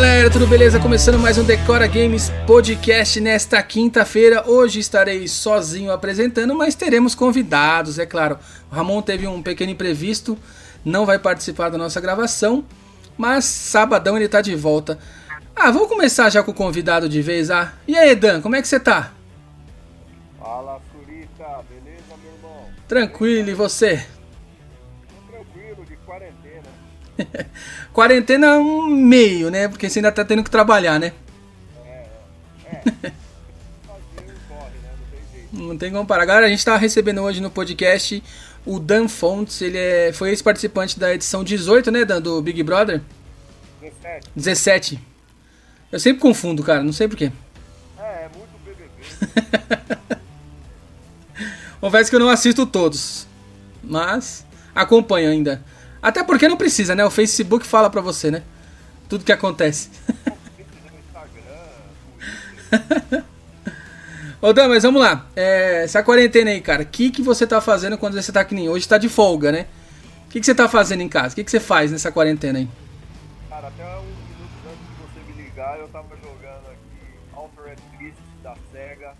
galera, tudo beleza? Começando mais um Decora Games Podcast nesta quinta-feira. Hoje estarei sozinho apresentando, mas teremos convidados, é claro. O Ramon teve um pequeno imprevisto, não vai participar da nossa gravação, mas sabadão ele tá de volta. Ah, vamos começar já com o convidado de vez, ah. E aí, Dan, como é que você tá? Fala, Surita, beleza, meu irmão? Tranquilo, e você? Tranquilo, de quarentena. Quarentena um meio, né? Porque você ainda tá tendo que trabalhar, né? É, é. Não tem jeito. Não tem como parar. Galera, a gente tá recebendo hoje no podcast o Dan Fontes. Ele é, foi ex-participante da edição 18, né, Dan, do Big Brother? 17. 17. Eu sempre confundo, cara, não sei porquê. É, é muito BBB. Confesso que eu não assisto todos, mas acompanho ainda. Até porque não precisa, né? O Facebook fala pra você, né? Tudo que acontece. Ô Dan, mas vamos lá. É, essa quarentena aí, cara, o que, que você tá fazendo quando você tá que nem hoje? Tá de folga, né? O que, que você tá fazendo em casa? O que, que você faz nessa quarentena aí? Cara, até uns minutos antes de você me ligar, eu tava jogando aqui Altered Beast da SEGA,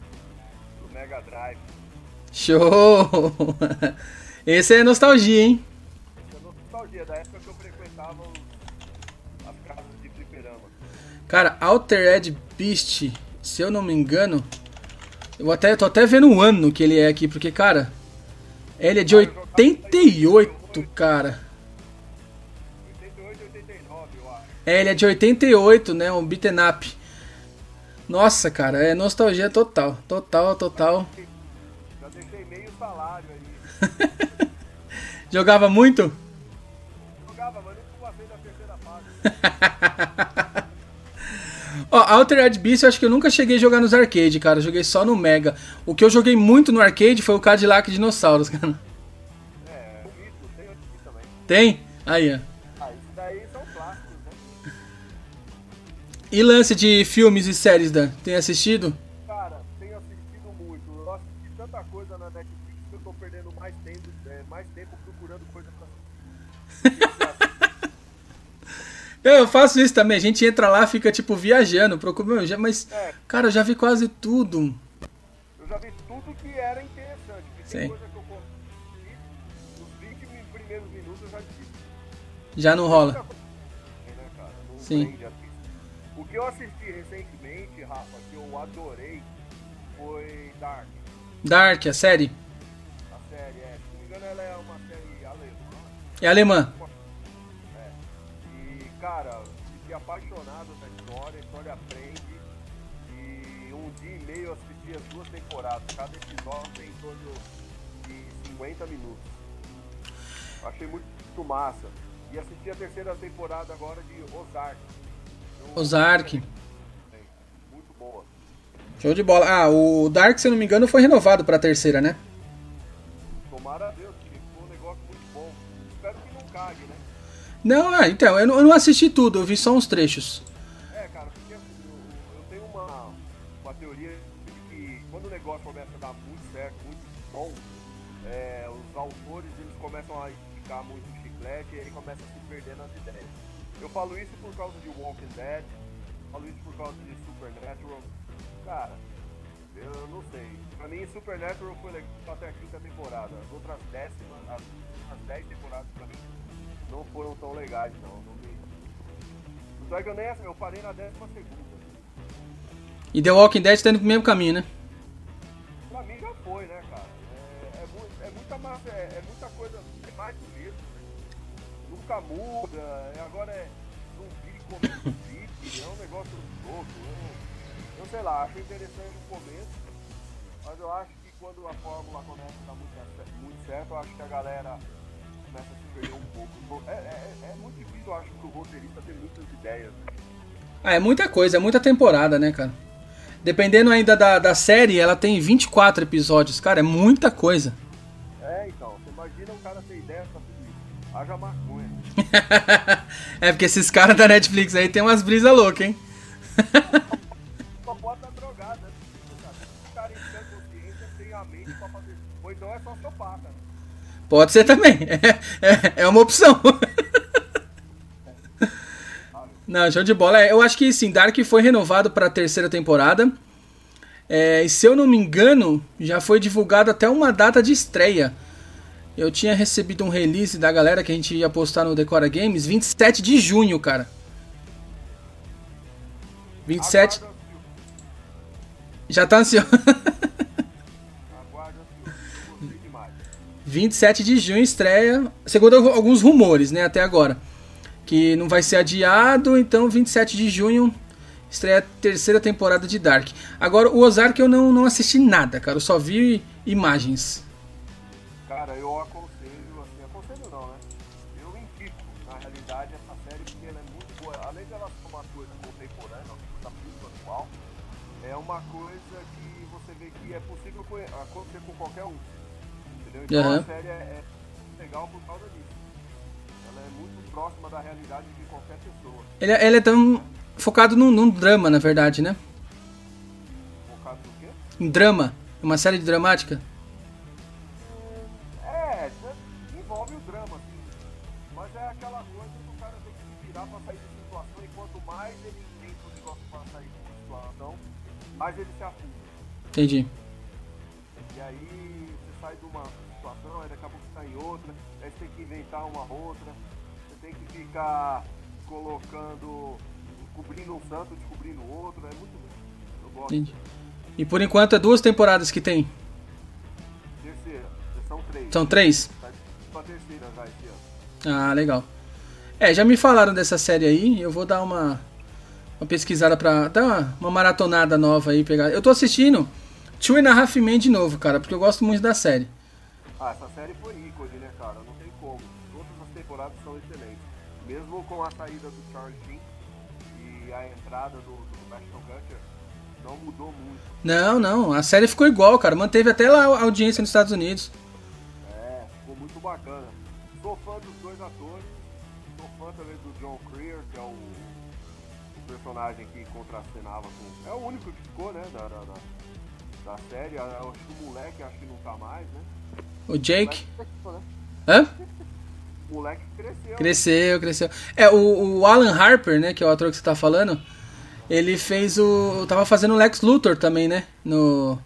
do Mega Drive. Show! Esse é nostalgia, hein? Essa é nostalgia da época que eu frequentava os- as casas de fliperama. Cara, Altered Beast, se eu não me engano, eu até tô até vendo o ano que ele é aqui, porque cara, ele é de 88, cara. 88 89, eu acho. É, ele é de 88, né? Um beaten up. Nossa, cara, é nostalgia total. Total, total. Já deixei meio salário aí. Jogava muito? Jogava, mas não passei da terceira fase. Ó, Altered Beast eu acho que eu nunca cheguei a jogar nos arcade, cara. Eu joguei só no Mega. O que eu joguei muito no arcade foi o Cadillac Dinossauros, cara. É, o mito, tem aqui também. Tem? Aí, ó. Ah, isso daí são clássicos, né? E lance de filmes e séries, Dan? Tem assistido? Cara, tenho assistido muito. Eu assisti tanta coisa na Netflix que eu tô perdendo mais tempo, é, mais tempo procurando coisa pra assistir. Eu, faço isso também. A gente entra lá, fica tipo viajando, procura. Já- Mas, É. cara, eu já vi quase tudo. Eu já vi tudo que era interessante. Sim. tem coisa que eu consegui. Nos 20 mi- primeiros minutos eu já desisti. Já não rola. Né, cara? Não Sim. O que eu assisti recentemente, Rafa, que eu adorei, foi Dark. Dark, a série. A série, é. Se não me engano, ela é uma série alemã. É alemã. Cara, fiquei apaixonado na história, a história aprende. E um dia e meio eu assisti as duas temporadas. Cada episódio tem em torno de 50 minutos. Achei muito massa. E assisti a terceira temporada agora de Ozark. Eu- Ozark. Muito boa. Show de bola. Ah, o Dark, se eu não me engano, foi renovado pra terceira, né? Tomara a Deus, porque ficou um negócio muito bom. Espero que não cague, né? Não, ah, então, eu não, eu não assisti tudo, eu vi só uns trechos. É, cara, porque eu, eu tenho uma, uma teoria de que quando o negócio começa a dar muito certo, muito bom, é, os autores eles começam a esticar muito chiclete e aí começa a se perder nas ideias. Eu falo isso por causa de Walking Dead, falo isso por causa de Supernatural. Cara, eu não sei. Pra mim, Supernatural foi legal até a quinta temporada. As outras décimas, as outras dez temporadas pra mim não foram tão legais, não. não me... Tanto é que eu nem eu parei na décima segunda. E The Walking Dead tá indo pro mesmo caminho, né? Pra mim já foi, né, cara? É, é, é muita massa, é, é muita coisa, é mais do mesmo, né? Nunca muda, é, agora é zumbi comendo zumbi, é um negócio louco. Eu, eu sei lá, acho interessante no começo, mas eu acho que quando a fórmula começa a dar muito, muito certo, eu acho que a galera começa a se perder um pouco. É, é, é muito difícil, eu acho, pro roteirista ter muitas ideias, né? Ah, é muita coisa, é muita temporada, né, cara? Dependendo ainda da, da série, ela tem 24 episódios. Cara, é muita coisa. É, então, você imagina um cara ter ideia pra tudo isso. Haja maconha. é porque esses caras da Netflix aí tem umas brisas loucas, hein? Só bota drogada, né? cara. O cara em consciência tem a mente pra fazer. Ou então é só sociopata, né? Pode ser também. É, é, é uma opção. Não, show de bola. É, eu acho que sim, Dark foi renovado para a terceira temporada. É, e se eu não me engano, já foi divulgado até uma data de estreia. Eu tinha recebido um release da galera que a gente ia postar no Decora Games 27 de junho, cara. 27. Aguarda, Já tá ansioso. 27 de junho estreia, segundo alguns rumores, né, até agora. Que não vai ser adiado, então 27 de junho estreia a terceira temporada de Dark. Agora, o Ozark eu não, não assisti nada, cara, eu só vi imagens. Cara, eu aconselho, assim, aconselho não, né? Eu indico, na realidade, essa série porque ela é muito boa. Além dela ser uma coisa contemporânea, uma coisa atual, é uma coisa que você vê que é possível co- acontecer com qualquer um. Entendeu? Então Aham. a série é, é legal por causa disso. Ela é muito próxima da realidade de qualquer pessoa. Ele, ele é tão focado num, num drama, na verdade, né? Focado no quê? Em drama, uma série de dramática. É, envolve o drama, assim. Mas é aquela coisa que o cara tem que se virar pra sair de situação e quanto mais ele entende o negócio pra sair de situação, mais ele se afunda. Entendi. E aí sai de uma situação, aí daqui a pouco você tá em outra, aí você tem que inventar uma outra, você tem que ficar colocando, descobrindo um santo, descobrindo outro, é muito bom. Eu gosto. Entendi. E por enquanto é duas temporadas que tem. Terceira, são três. São três? Tá pra terceira já esse ano. Ah, legal. É, já me falaram dessa série aí, eu vou dar uma, uma pesquisada pra dar uma, uma maratonada nova aí. pegar. Eu tô assistindo Two and a Half Men de novo, cara, porque eu gosto muito da série. Ah, essa série foi ícone, né, cara? Não tem como. Todas as temporadas são excelentes. Mesmo com a saída do Charlie Sheen e a entrada do, do Ashton Kutcher, não mudou muito. Não, não, a série ficou igual, cara, manteve até lá a audiência nos Estados Unidos. É, ficou muito bacana. Sou fã dos dois atores. Sou fã também do John Creer, que é o, o personagem que contracenava com. É o único que ficou, né? Da, da, da, da série. Acho que o moleque acho que não tá mais, né? O O Jake. moleque né? Hã? O moleque cresceu. Cresceu, cresceu. É, o, o Alan Harper, né, que é o ator que você tá falando, ele fez o. Tava fazendo o Lex Luthor também, né? No,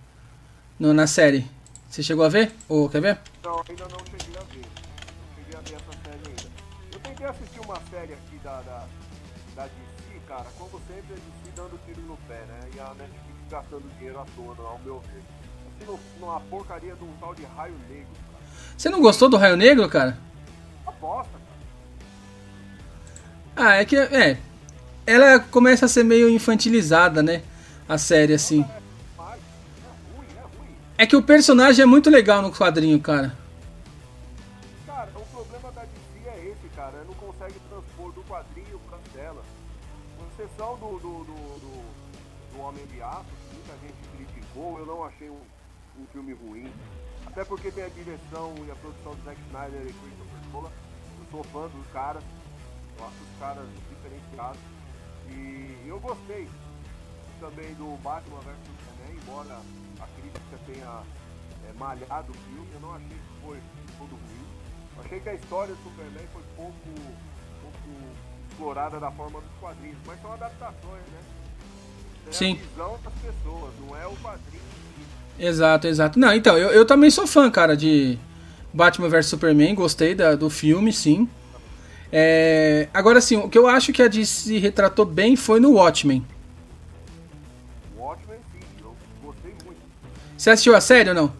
no. Na série. Você chegou a ver? Ou quer ver? Não, ainda não cheguei a ver. Não cheguei a ver essa série ainda. Eu tentei assistir uma série aqui da, da, da DC, cara, como sempre a DC dando tiro no pé, né? E a Netflix gastando dinheiro à toa, ao meu ver. Assistindo numa porcaria de um tal de raio negro, cara. Você não gostou do Raio Negro, cara? Uma bosta, cara. Ah, é que. É. Ela começa a ser meio infantilizada, né? A série, assim. É é ruim. É que o personagem é muito legal no quadrinho, cara. Cara, o problema da DC é esse, cara. Não consegue transpor do quadrinho pra tela. Com exceção do, do, do Homem de Aço, que muita gente criticou, eu não achei um, um filme ruim. Até porque tem a direção e a produção do Zack Snyder e Christopher Nolan. Eu sou fã dos caras. Eu acho os caras diferenciados. E eu gostei também do Batman vs Superman, embora a crítica tenha é, malhado o filme, eu não achei que foi todo ruim. Eu achei que a história do Superman foi pouco, pouco explorada da forma dos quadrinhos, mas são adaptações, né? Sim. a visão das pessoas, não é o quadrinho. Exato, exato. Não, então, eu, eu também sou fã, cara, de Batman vs Superman, gostei da, do filme, sim. É, agora, sim, o que eu acho que a DC retratou bem foi no Watchmen. Watchmen, sim, eu gostei muito. Você assistiu a série ou não?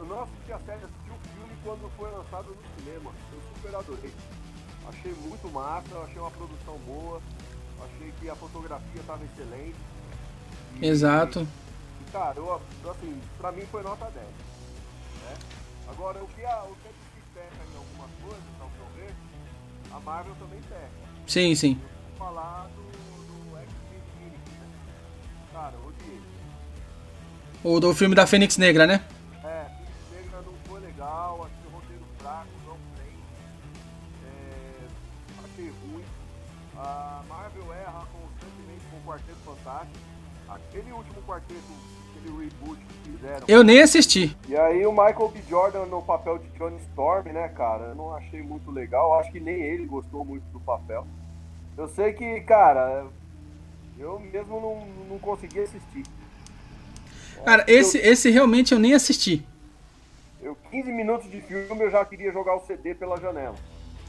Eu não assisti a série, assisti o filme quando foi lançado no cinema. Eu super adorei. Achei muito massa, achei uma produção boa, achei que a fotografia estava excelente. Exato. E, cara, eu, assim, pra mim foi nota 10. Né? Agora, o que a, o que a DC peca em algumas coisas, ao meu ver, a Marvel também peca. Sim, sim. Eu vou falar do, do X-Men Infinity, né? Cara, odiei. O do filme da Fênix Negra, né? É, Fênix Negra não foi legal, achei o roteiro fraco, não tem. É, achei ruim. A Marvel erra constantemente com o Quarteto Fantástico. Aquele último quarteto, aquele reboot que fizeram. Eu nem assisti. E aí o Michael B. Jordan no papel de Johnny Storm, né, cara? Eu não achei muito legal. Acho que nem ele gostou muito do papel. Eu sei que, cara, eu mesmo não, não consegui assistir. Cara, esse, eu, esse realmente eu nem assisti. Eu, 15 minutos de filme, eu já queria jogar o CD pela janela.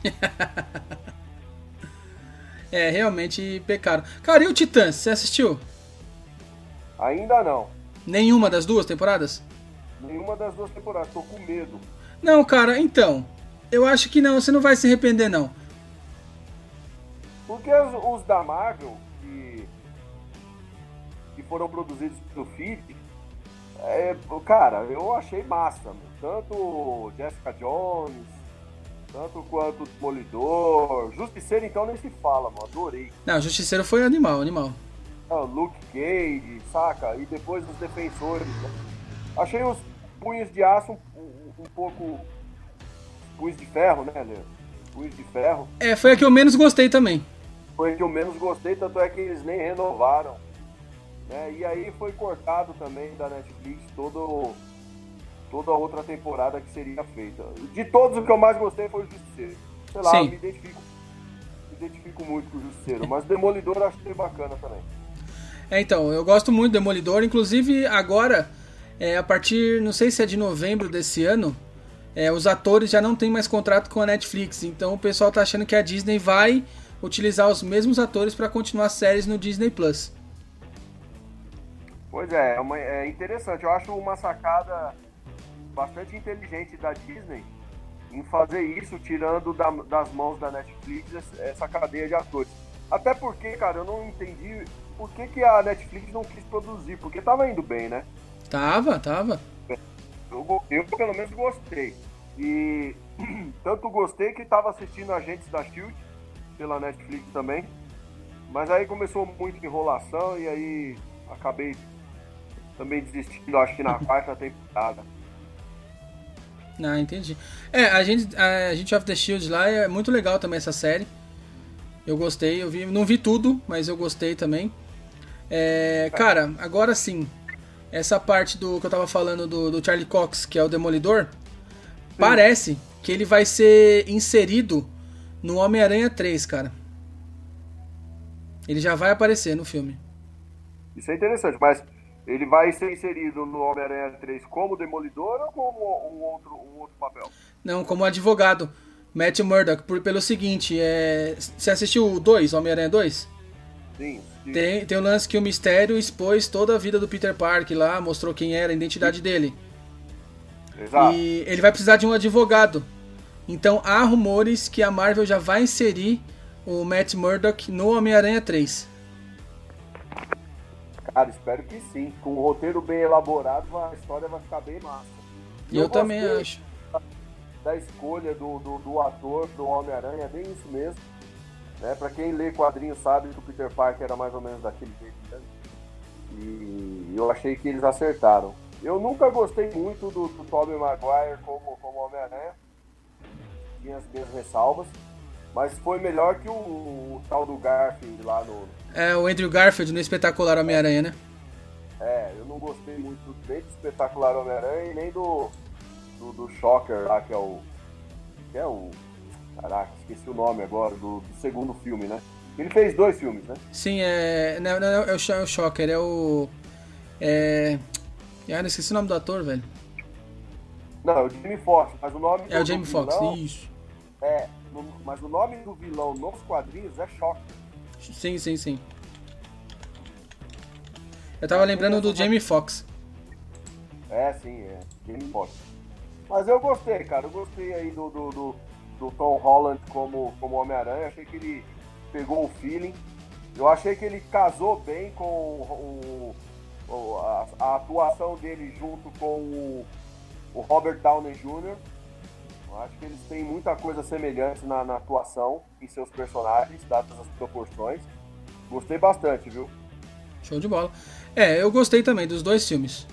é, realmente pecado. Cara, e o Titãs, você assistiu? Ainda não. Nenhuma das duas temporadas? Nenhuma das duas temporadas, tô com medo. Não, cara, então. Eu acho que não, você não vai se arrepender, não. Porque os, os da Marvel, que, que foram produzidos pelo Feed, é, cara, eu achei massa. Mano. Tanto Jessica Jones, tanto quanto Demolidor. Justiceiro, então, nem se fala, mano. Adorei. Não, Justiceiro foi animal, animal. Não, Luke Cage, saca? E depois os defensores, né? Achei os punhos de aço um, um, pouco. Punhos de ferro, né, Leandro? Punhos de ferro. É, foi a que eu menos gostei também. Foi a que eu menos gostei, tanto é que eles nem renovaram. Né? E aí foi cortado também da Netflix todo, toda a outra temporada que seria feita. De todos, o que eu mais gostei foi o Justiceiro. Sei lá, Sim. me identifico, me identifico muito com o Justiceiro. Mas Demolidor eu achei bacana também. É, então, eu gosto muito do Demolidor. Inclusive, agora é, a partir, não sei se é de novembro desse ano, é, os atores já não têm mais contrato com a Netflix. Então o pessoal tá achando que a Disney vai utilizar os mesmos atores para continuar séries no Disney Plus. Pois é, é, uma, é interessante. Eu acho uma sacada bastante inteligente da Disney em fazer isso, tirando da, das mãos da Netflix essa cadeia de atores. Até porque, cara, eu não entendi por que, que a Netflix não quis produzir, porque tava indo bem, né? Tava, tava. Eu, eu pelo menos gostei. E tanto gostei que tava assistindo Agentes da Shield pela Netflix também. Mas aí começou muita enrolação e aí acabei também desistindo, acho que na quarta temporada. Ah, entendi. É, a gente, a gente of the Shield lá é muito legal também essa série. Eu gostei, eu vi, não vi tudo, mas eu gostei também. É, cara, agora sim, essa parte do que eu tava falando do, do Charlie Cox, que é o Demolidor, Sim. parece que ele vai ser inserido no Homem-Aranha 3, cara. Ele já vai aparecer no filme. Isso é interessante, mas ele vai ser inserido no Homem-Aranha 3 como Demolidor ou como um outro, um outro papel? Não, como advogado. Matt Murdock, por, pelo seguinte, é... você assistiu o 2, Homem-Aranha 2? Sim. Tem, tem o lance que o mistério expôs toda a vida do Peter Parker lá, mostrou quem era, a identidade dele. Exato. E ele vai precisar de um advogado. Então há rumores que a Marvel já vai inserir o Matt Murdock no Homem-Aranha 3. Cara, espero que sim. Com um roteiro bem elaborado, a história vai ficar bem massa. E eu, eu também acho. Da escolha do, do, do ator do Homem-Aranha, é bem isso mesmo. Né? Para quem lê quadrinhos sabe que o Peter Parker era mais ou menos daquele jeito. Né? E eu achei que eles acertaram. Eu nunca gostei muito do, do Tobey Maguire como, como Homem-Aranha. Tinha as minhas ressalvas. Mas foi melhor que o, o, tal do Garfield lá no. É, o Andrew Garfield no espetacular Homem-Aranha, né? É, eu não gostei muito nem do espetacular Homem-Aranha nem do, do, do Shocker lá, que é o. Que é o Caraca, esqueci o nome agora, do, do, segundo filme, né? Ele fez dois filmes, né? Sim, é. Não, não, é, o, é o Shocker, é o. É. Ah, não esqueci o nome do ator, velho. Não, é o Jamie Foxx, mas o nome É o Jamie Foxx, isso. É, no, mas o nome do vilão nos quadrinhos é Shocker. Sim, sim, sim. Eu tava lembrando do Jamie Foxx. É, sim, é. Jamie Foxx. Mas eu gostei, cara. Eu gostei aí do, do, do do Tom Holland como, como Homem-Aranha. Achei que ele pegou o feeling. Eu achei que ele casou bem com o, o a, a, atuação dele junto com o, o Robert Downey Jr. Eu acho que eles têm muita coisa semelhante na, na atuação em seus personagens, dadas as proporções. Gostei bastante, viu? Show de bola. É, eu gostei também dos dois filmes.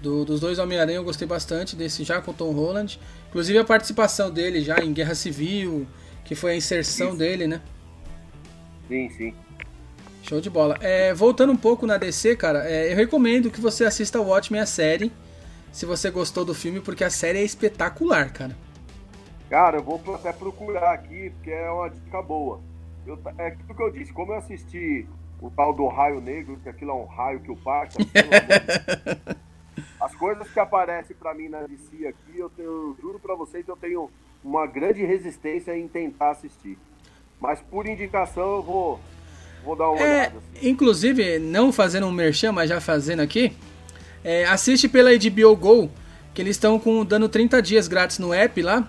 Do, dos dois Homem-Aranha eu gostei bastante, desse já com Tom Holland. Inclusive a participação dele já em Guerra Civil, que foi a inserção Isso. dele, né? Sim, sim. Show de bola. É, voltando um pouco na DC, cara, é, eu recomendo que você assista o Watchmen, a série, se você gostou do filme, porque a série é espetacular, cara. Cara, eu vou até procurar aqui, porque é uma dica boa. eu, é aquilo que eu disse, como eu assisti o tal do raio negro, que aquilo é um raio que o parta, as coisas que aparecem para mim na DC aqui, eu, tenho, eu juro para vocês que eu tenho uma grande resistência em tentar assistir. Mas por indicação eu vou, vou dar uma é, olhada. Assim. Inclusive, não fazendo um merchan, mas já fazendo aqui, é, assiste pela HBO Go, que eles estão dando 30 dias grátis no app lá.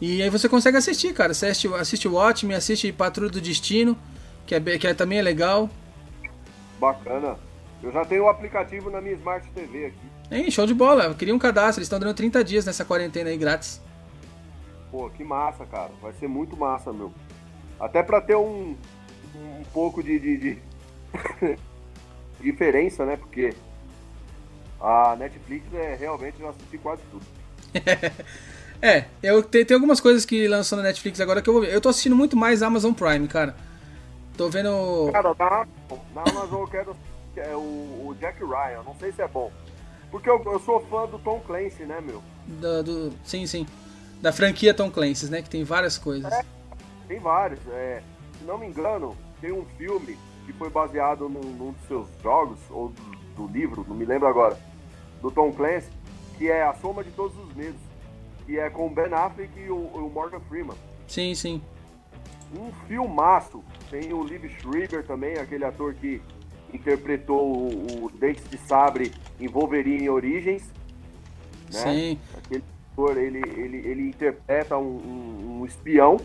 E aí você consegue assistir, cara. Você assiste, assiste o Watchmen, assiste Patrulha do Destino, que, é, que é, também é legal. Bacana. Eu já tenho o aplicativo na minha Smart TV aqui. Hein, show de bola. Eu queria um cadastro. Eles estão dando 30 dias nessa quarentena aí grátis. Pô, que massa, cara. Vai ser muito massa, meu. Até pra ter um, um pouco de, de, de... diferença, né? Porque a Netflix é realmente eu assisti quase tudo. é, eu tem, tem algumas coisas que lançou na Netflix agora que eu vou ver. Eu tô assistindo muito mais Amazon Prime, cara. Tô vendo. Cara, na, na Amazon eu quero é o, o Jack Ryan, não sei se é bom. Porque eu, eu sou fã do Tom Clancy, né, meu? Do, do, sim, sim. Da franquia Tom Clancy, né? Que tem várias coisas. É, tem vários. É, se não me engano, tem um filme que foi baseado num, num dos seus jogos, ou do, do, livro, não me lembro agora, do Tom Clancy, que é A Soma de Todos os Medos. Que é com o Ben Affleck e o, o Morgan Freeman. Sim, sim. Um filmaço. Tem o Liv Schreiber também, aquele ator que interpretou o, o Dentes de Sabre em Wolverine Origins. Né? Sim. Aquele ator, ele, ele, ele interpreta um, um, um, espião.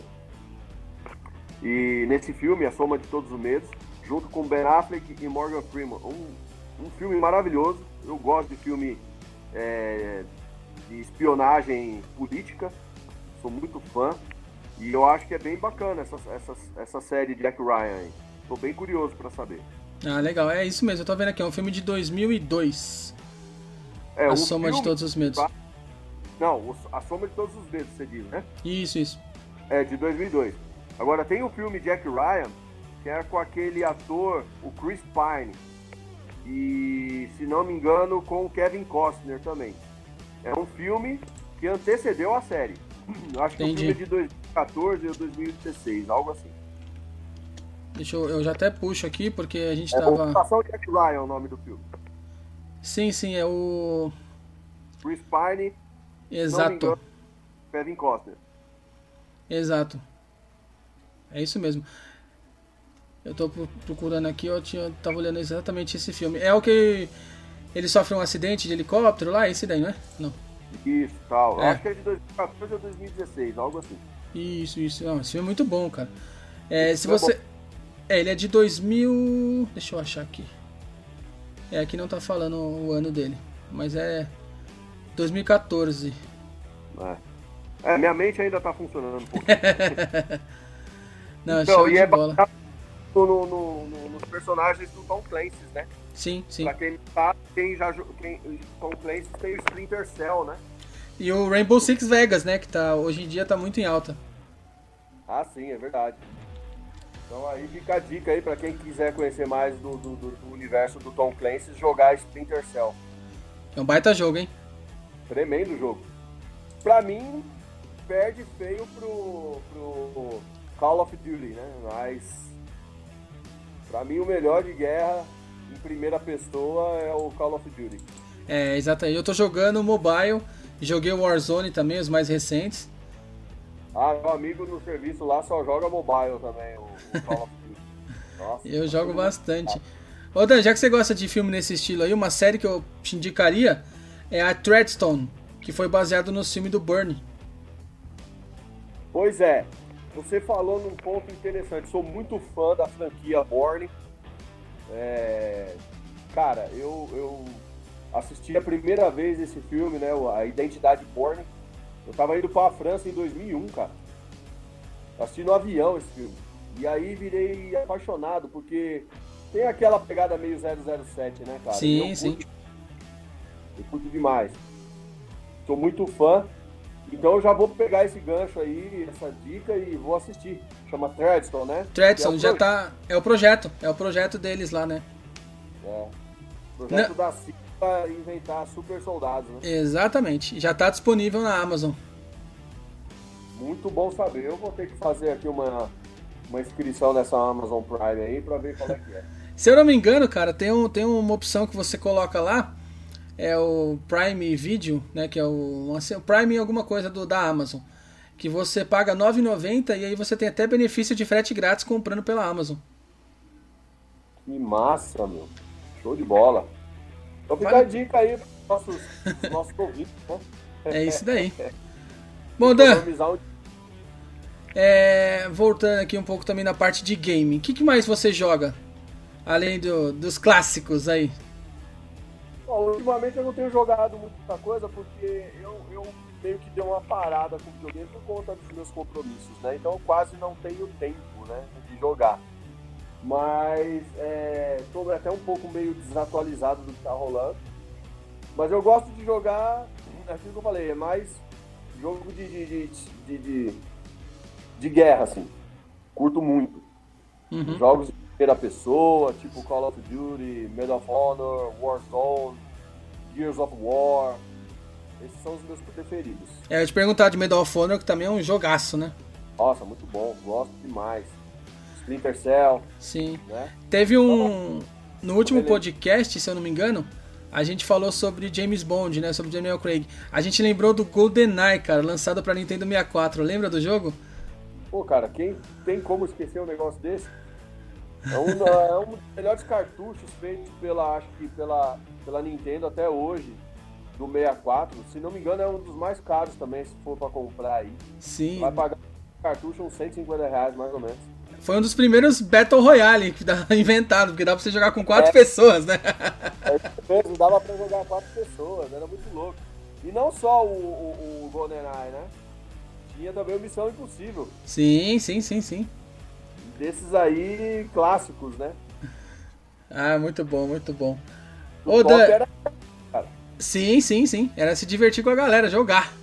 E nesse filme, A Soma de Todos os Medos, junto com Ben Affleck e Morgan Freeman. Um, um filme maravilhoso. Eu gosto de filme é, de espionagem política. Sou muito fã. E eu acho que é bem bacana essa, essa, essa série de Jack Ryan. Estou bem curioso para saber. Ah, legal. É isso mesmo. Eu tô vendo aqui. É um filme de 2002. É, a Soma filme... de Todos os Medos. Não, A Soma de Todos os Medos, você diz, né? Isso, isso. É, de 2002. Agora, tem o filme Jack Ryan, que é com aquele ator, o Chris Pine. E, se não me engano, com o Kevin Costner também. É um filme que antecedeu a série. Acho que o filme é de 2014 ou 2016, algo assim. Deixa eu, eu já até puxo aqui, porque a gente é tava. Ocupação Jack Ryan é o nome do filme. Sim, sim, é o. Chris Pine. Exato. Engano, Kevin Costner. Exato. É isso mesmo. Eu tô procurando aqui, eu tinha, tava olhando exatamente esse filme. É o que ele sofre um acidente de helicóptero lá, esse daí, não é? Não. Isso, tal. É. Acho que é de 2014 ou 2016, algo assim. Isso, isso. Não, esse filme é muito bom, cara. É, se você. Bom. É, ele é de 2000. Deixa eu achar aqui. É, aqui não tá falando o ano dele. Mas é. 2014. É. é minha mente ainda tá funcionando um pouco. não, então, e é bola. No, no, no, nos personagens do Tom Clancy, né? Sim, sim. Pra quem tá, quem já. Quem, Tom Clancy tem o Splinter Cell, né? E o Rainbow Six Vegas, né? Que tá, hoje em dia tá muito em alta. Ah, sim, é verdade. Então aí fica a dica aí para quem quiser conhecer mais do, do, do, universo do Tom Clancy, jogar Splinter Cell. É um baita jogo, hein? Tremendo jogo. Pra mim, perde feio pro, pro Call of Duty, né? Mas pra mim o melhor de guerra em primeira pessoa é o Call of Duty. É, exatamente. Eu tô jogando mobile, joguei o Warzone também, os mais recentes. Ah, meu amigo no serviço lá só joga mobile também, o, o. Nossa, eu jogo bastante. Ô Dan, já que você gosta de filme nesse estilo aí, uma série que eu te indicaria é a Treadstone, que foi baseado no filme do Burnie. Pois é, você falou num ponto interessante. Sou muito fã da franquia Bourne. É... Cara, eu, eu assisti a primeira vez esse filme, né? A Identidade Bourne eu tava indo pra França em 2001, cara. Assisti no avião esse filme. E aí virei apaixonado, porque tem aquela pegada meio 007, né, cara? Sim, eu sim. Curto, eu curto demais. Sou muito fã. Então eu já vou pegar esse gancho aí, essa dica e vou assistir. Chama Treadstone, né? Treadstone, é já tá. É o projeto. É o projeto deles lá, né? É. Projeto Não. da para inventar super soldados, né? Exatamente. Já está disponível na Amazon. Muito bom saber. Eu vou ter que fazer aqui uma, uma inscrição nessa Amazon Prime aí pra ver qual é que é. Se eu não me engano, cara, tem, um, tem uma opção que você coloca lá, é o Prime Video, né? Que é o, o Prime alguma coisa do, da Amazon. Que você paga R$ 9,90 e aí você tem até benefício de frete grátis comprando pela Amazon. Que massa, meu. Show de bola. Então fica a dica aí para nossos, nossos ouvintes, né? É isso daí. Bom, Dan, é, voltando aqui um pouco também na parte de game, o que, que mais você joga? Além do, dos clássicos aí. Bom, ultimamente eu não tenho jogado muita coisa porque eu, eu meio que dei uma parada com o videogame por conta dos meus compromissos, né? Então eu quase não tenho tempo, né, de jogar. Mas estou é, até um pouco meio desatualizado do que está rolando. Mas eu gosto de jogar, é aquilo que eu falei, é mais jogo de, de, de, de, de guerra, assim. Curto muito. Uhum. Jogos de primeira pessoa, tipo Call of Duty, Medal of Honor, Warzone, Gears of War. Esses são os meus preferidos. É, eu te perguntar de Medal of Honor, que também é um jogaço, né? Nossa, muito bom, gosto demais. Splinter Cell. Sim. Né? Teve um. No último podcast, se eu não me engano, a gente falou sobre James Bond, né? Sobre Daniel Craig. A gente lembrou do GoldenEye, cara, lançado pra Nintendo 64. Lembra do jogo? Pô, cara, quem tem como esquecer um negócio desse? É um, é um dos melhores cartuchos feitos pela, acho que pela, pela Nintendo até hoje, do 64. Se não me engano, é um dos mais caros também, se for pra comprar aí. Sim. Vai pagar cartucho uns 150 reais, mais ou menos. Foi um dos primeiros Battle Royale que dá inventado, porque dá pra você jogar com quatro é. pessoas, né? É mesmo, dava pra jogar quatro pessoas, era muito louco. E não só o, o, o GoldenEye, né? Tinha também o Missão Impossível. Sim, sim, sim, sim. Desses aí clássicos, né? Ah, muito bom, muito bom. O Dan... era... Sim, sim, sim. Era se divertir com a galera, jogar.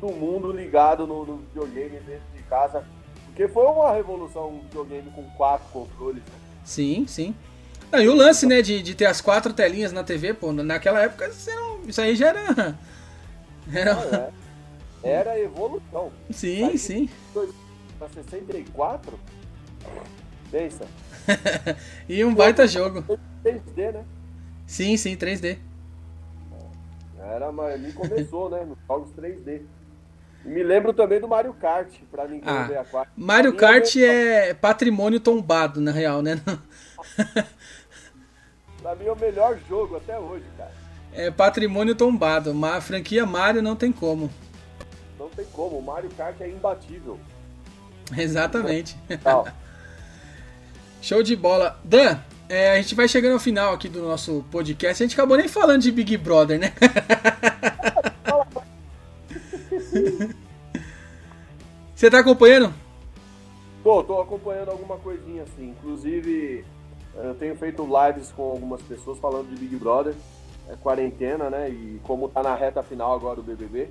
Todo mundo ligado no, no videogame dentro de casa porque foi uma revolução um videogame com quatro controles. Né? Sim, sim. Ah, e o lance, né, de, de ter as quatro telinhas na TV, pô, naquela época não, isso aí já era. Era, ah, é. era evolução. Sim, Aí, sim. Pra 64? Pensa. e um baita jogo. 3D, né? Sim, sim, 3D. Era, mas ali começou, né? Nos jogos 3D. Me lembro também do Mario Kart pra Nintendo ah, 64. Mario Kart é patrimônio tombado, na real, né? pra mim é o melhor jogo até hoje, cara. É patrimônio tombado. A franquia Mario não tem como. Não tem como. O Mario Kart é imbatível. Exatamente. Show de bola. Dan, é, a gente vai chegando ao final aqui do nosso podcast. A gente acabou nem falando de Big Brother, né? Você tá acompanhando? Tô, tô acompanhando alguma coisinha assim. Inclusive, eu tenho feito lives com algumas pessoas falando de Big Brother, é quarentena, né? E como tá na reta final agora do BBB.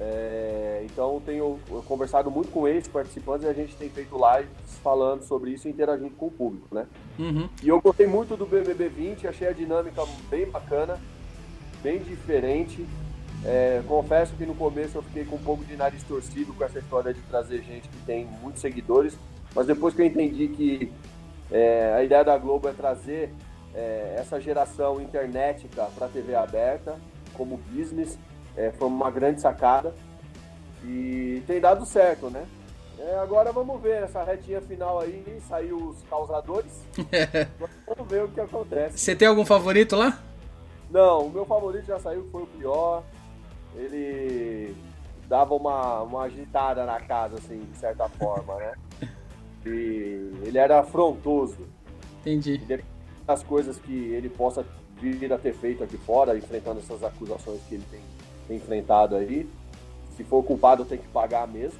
É, então, tenho conversado muito com eles, participantes, e a gente tem feito lives falando sobre isso e interagindo com o público, né? Uhum. E eu gostei muito do BBB 20, achei a dinâmica bem bacana, bem diferente. É, confesso que no começo eu fiquei com um pouco de nariz torcido com essa história de trazer gente que tem muitos seguidores, mas depois que eu entendi que é, a ideia da Globo é trazer é, essa geração internetica para a TV aberta como business, é, foi uma grande sacada e tem dado certo, né? É, agora vamos ver essa retinha final aí, saiu os causadores. vamos ver o que acontece. Você tem algum favorito lá? Não, o meu favorito já saiu, foi o pior ele dava uma, uma agitada na casa, assim, de certa forma, né? E ele era afrontoso. Entendi. As coisas que ele possa vir a ter feito aqui fora, enfrentando essas acusações que ele tem, tem enfrentado aí. Se for culpado, tem que pagar mesmo.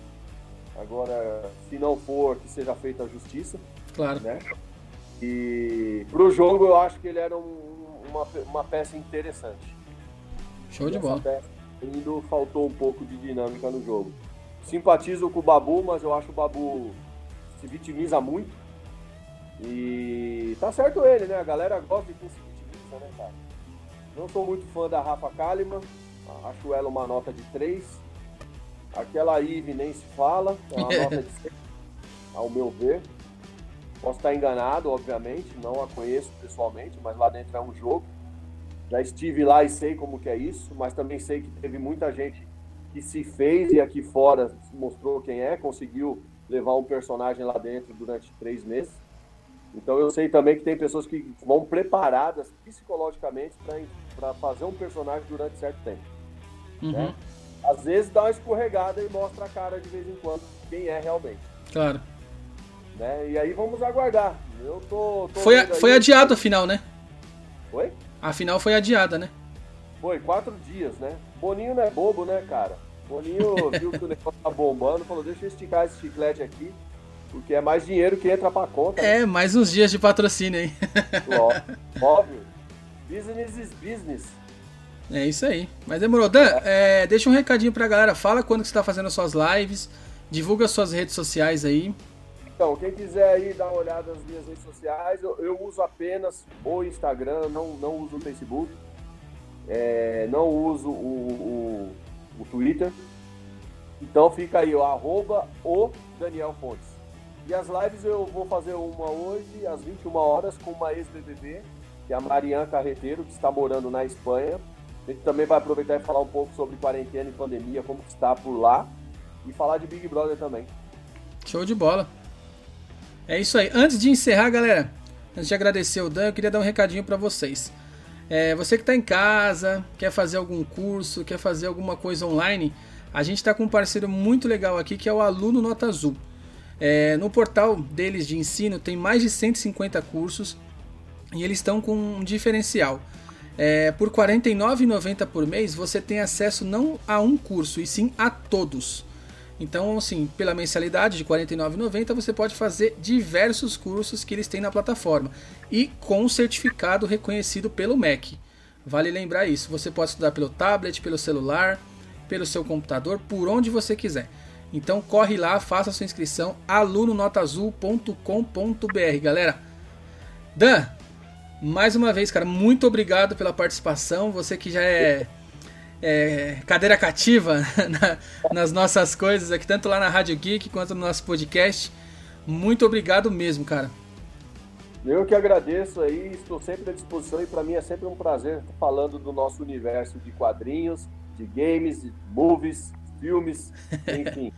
Agora, se não for, que seja feita a justiça. Claro. Né? E pro jogo, eu acho que ele era um, uma, uma peça interessante. Show de bola. Peça, ainda faltou um pouco de dinâmica no jogo. Simpatizo com o Babu, mas eu acho que o Babu se vitimiza muito. E tá certo ele, né? A galera gosta de quem se vitimiza, né, cara? Não sou muito fã da Rafa Kalimann, acho ela uma nota de 3. Aquela Ive nem se fala, é uma nota de 6. ao meu ver. Posso estar enganado, obviamente, não a conheço pessoalmente, mas lá dentro é um jogo. Já estive lá e sei como que é isso, mas também sei que teve muita gente que se fez e aqui fora mostrou quem é, conseguiu levar um personagem lá dentro durante três meses. Então eu sei também que tem pessoas que vão preparadas psicologicamente para fazer um personagem durante certo tempo. Uhum. Né? Às vezes dá uma escorregada e mostra a cara de vez em quando quem é realmente. Claro. Né? E aí vamos aguardar. Eu tô. tô foi, foi adiado a final, né? Oi? A final foi adiada, né? Foi, quatro dias, né? Boninho não é bobo, né, cara? Boninho viu que o negócio tá bombando, falou, deixa eu esticar esse chiclete aqui, porque é mais dinheiro que entra pra conta. É, né? mais uns dias de patrocínio aí. Óbvio. Business is business. É isso aí. Mas demorou. Dan, é, deixa um recadinho pra galera. Fala quando que você tá fazendo suas lives. Divulga suas redes sociais aí. Então, quem quiser aí dar uma olhada nas minhas redes sociais, eu, eu uso apenas o Instagram, não, não uso o Facebook. É, não uso o, o, o, Twitter. Então fica aí, o Daniel Fontes. E as lives eu vou fazer uma hoje, às 21 horas, com uma ex-BBB, que é a Mariana Carreteiro, que está morando na Espanha. A gente também vai aproveitar e falar um pouco sobre quarentena e pandemia, como está por lá. E falar de Big Brother também. Show de bola. É isso aí. Antes de encerrar, galera, antes de agradecer o Dan, eu queria dar um recadinho para vocês. É, você que está em casa, quer fazer algum curso, quer fazer alguma coisa online, a gente está com um parceiro muito legal aqui que é o Aluno Nota Azul. É, no portal deles de ensino tem mais de 150 cursos e eles estão com um diferencial. É, por R$ 49,90 por mês você tem acesso não a um curso, e sim a todos. Então, assim, pela mensalidade de R$ 49,90 você pode fazer diversos cursos que eles têm na plataforma e com certificado reconhecido pelo MEC. Vale lembrar isso. Você pode estudar pelo tablet, pelo celular, pelo seu computador, por onde você quiser. Então corre lá, faça sua inscrição alunonotaazul.com.br, galera. Dan, mais uma vez, cara, muito obrigado pela participação. Você que já é é, cadeira cativa na, nas nossas coisas aqui, tanto lá na Rádio Geek quanto no nosso podcast. Muito obrigado mesmo, cara. Eu que agradeço aí, estou sempre à disposição e para mim é sempre um prazer falando do nosso universo de quadrinhos, de games, de movies, filmes, enfim.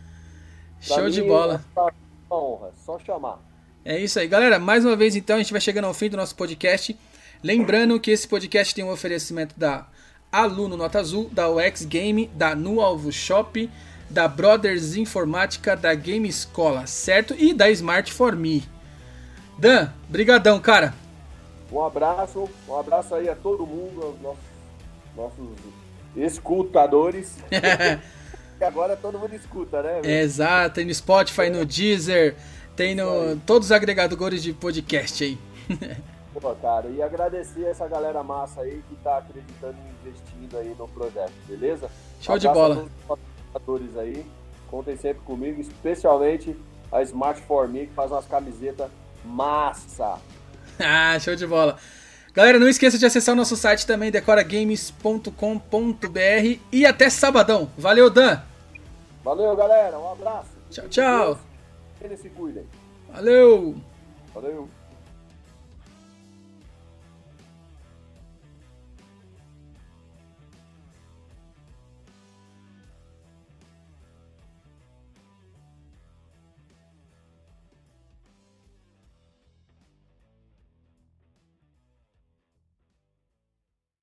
Show de bola. É uma honra, só chamar. É isso aí, galera. Mais uma vez então a gente vai chegando ao fim do nosso podcast. Lembrando que esse podcast tem um oferecimento da Aluno Nota Azul, da UX Game, da Nu Alvo Shop, da Brothers Informática, da Game Escola, certo? E da Smart For Me. Dan, brigadão, cara. Um abraço, um abraço aí a todo mundo, aos nossos, nossos escutadores. que agora todo mundo escuta, né? Exato, tem no Spotify, no Deezer, tem no todos os agregadores de podcast aí. Pô, cara, e agradecer essa galera massa aí que tá acreditando e investindo aí no projeto, beleza? Show de bola. Os aí, contem sempre comigo, especialmente a Smart For Me, que faz umas camisetas massa. ah, show de bola. Galera, não esqueça de acessar o nosso site também, decoragames.com.br e até sabadão. Valeu, Dan! Valeu, galera. Um abraço. Tchau, tchau. Eles se cuidem. Valeu! Valeu!